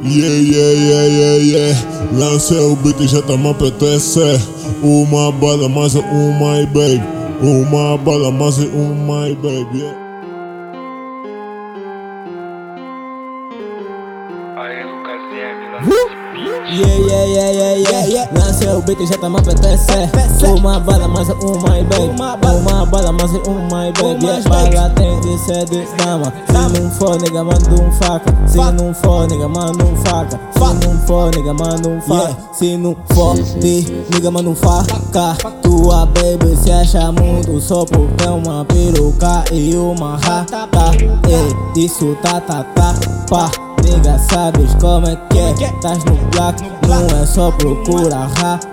Yeah, yeah, yeah, yeah, yeah. Lancei o beat e já tá me apetece. Uma bala, mais uma, baby. Uma bala, mais uma, baby. Yeah. Aí, Lucas M, lá Yeah, yeah, yeah, yeah, yeah, yeah. Nasceu o beat já tá me apetece. Uma bala, mais uma, baby. Uma bala, mais uma, baby. Yeah, bala tem de ser de dama. Se não for, nigga, manda um faca. Se não for, nigga, manda um faca. Se não for, nigga, manda um faca. Se não for, de nigga, manda um faca. Tua baby se acha muito só porque é uma peruca e uma rata. Ei, isso tá, tá, tá, pá. Nigga, sabes como é que é? Tás no black, não é só procura rata.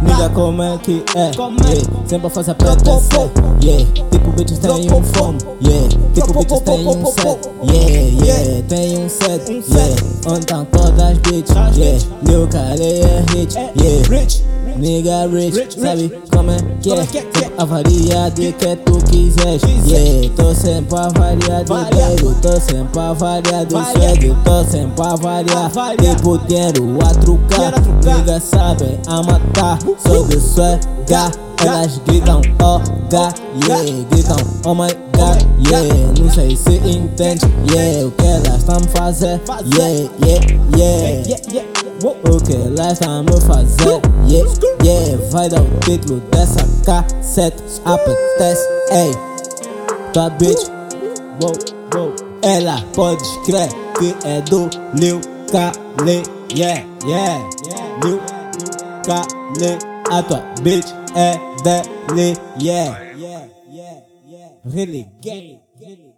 Nigga, como é que é? Yeah. Sempre faz apetecer. Yeah. Tipo, bitches tem um fome. Yeah. Tipo, bitches tem um set. Yeah, yeah. Tem um set. Yeah. Onde estão todas as bitches? Yeah. Lil Kale é hit. Yeah. Nigga rich, sabe como é que é? Sempre a variedade que tu quiseres. Yeah, tô sempre a variar de dinheiro, tô sempre a variar do swag, tô sempre a variar. Tipo dinheiro a trucar, nigga sabe a matar. Sou do swag, elas gritam oh god, yeah, gritam oh my god, yeah. Não sei se entende, yeah, o que elas estão fazer, yeah, yeah, yeah. O que elas estão me fazer, yeah, yeah. Vai dar o título dessa cassete, apetece, ei. Tua bitch. Ela pode crer que é do Lil Kale, yeah, yeah. Lil Kale, a tua bitch é dele, yeah. Really gay, really